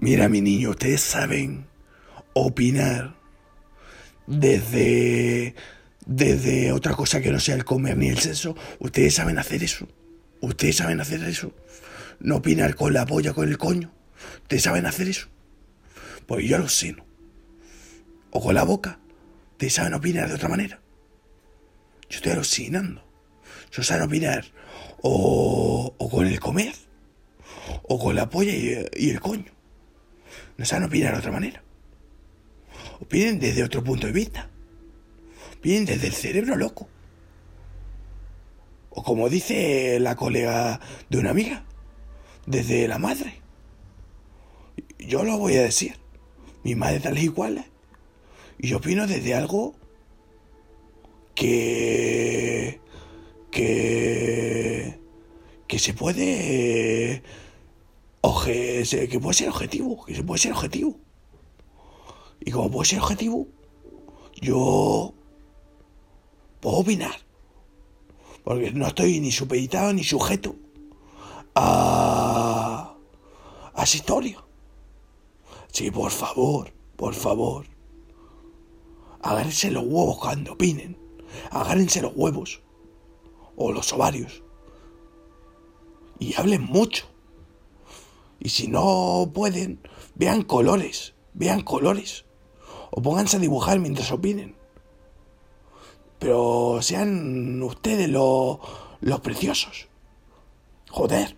Mira, mi niño, ustedes saben opinar desde desde otra cosa que no sea el comer ni el sexo. Ustedes saben hacer eso. Ustedes saben hacer eso. No opinar con la polla, con el coño. Ustedes saben hacer eso. Pues yo lo sé. O con la boca. Ustedes saben opinar de otra manera. Yo estoy alucinando. Yo saben opinar o, o con el comer. O con la polla y el coño. No saben opinar de otra manera. Opinen desde otro punto de vista. Opinen desde el cerebro loco. O como dice la colega de una amiga, desde la madre. Yo lo voy a decir. Mi madre tal y igual. Y yo opino desde algo que. que. que se puede. Que puede ser objetivo, que se puede ser objetivo. Y como puede ser objetivo, yo puedo opinar. Porque no estoy ni supeditado ni sujeto a, a esa historia. Sí, por favor, por favor. Agárrense los huevos cuando opinen. Agárrense los huevos. O los ovarios. Y hablen mucho. Y si no pueden, vean colores. Vean colores. O pónganse a dibujar mientras opinen. Pero sean ustedes los, los preciosos. Joder.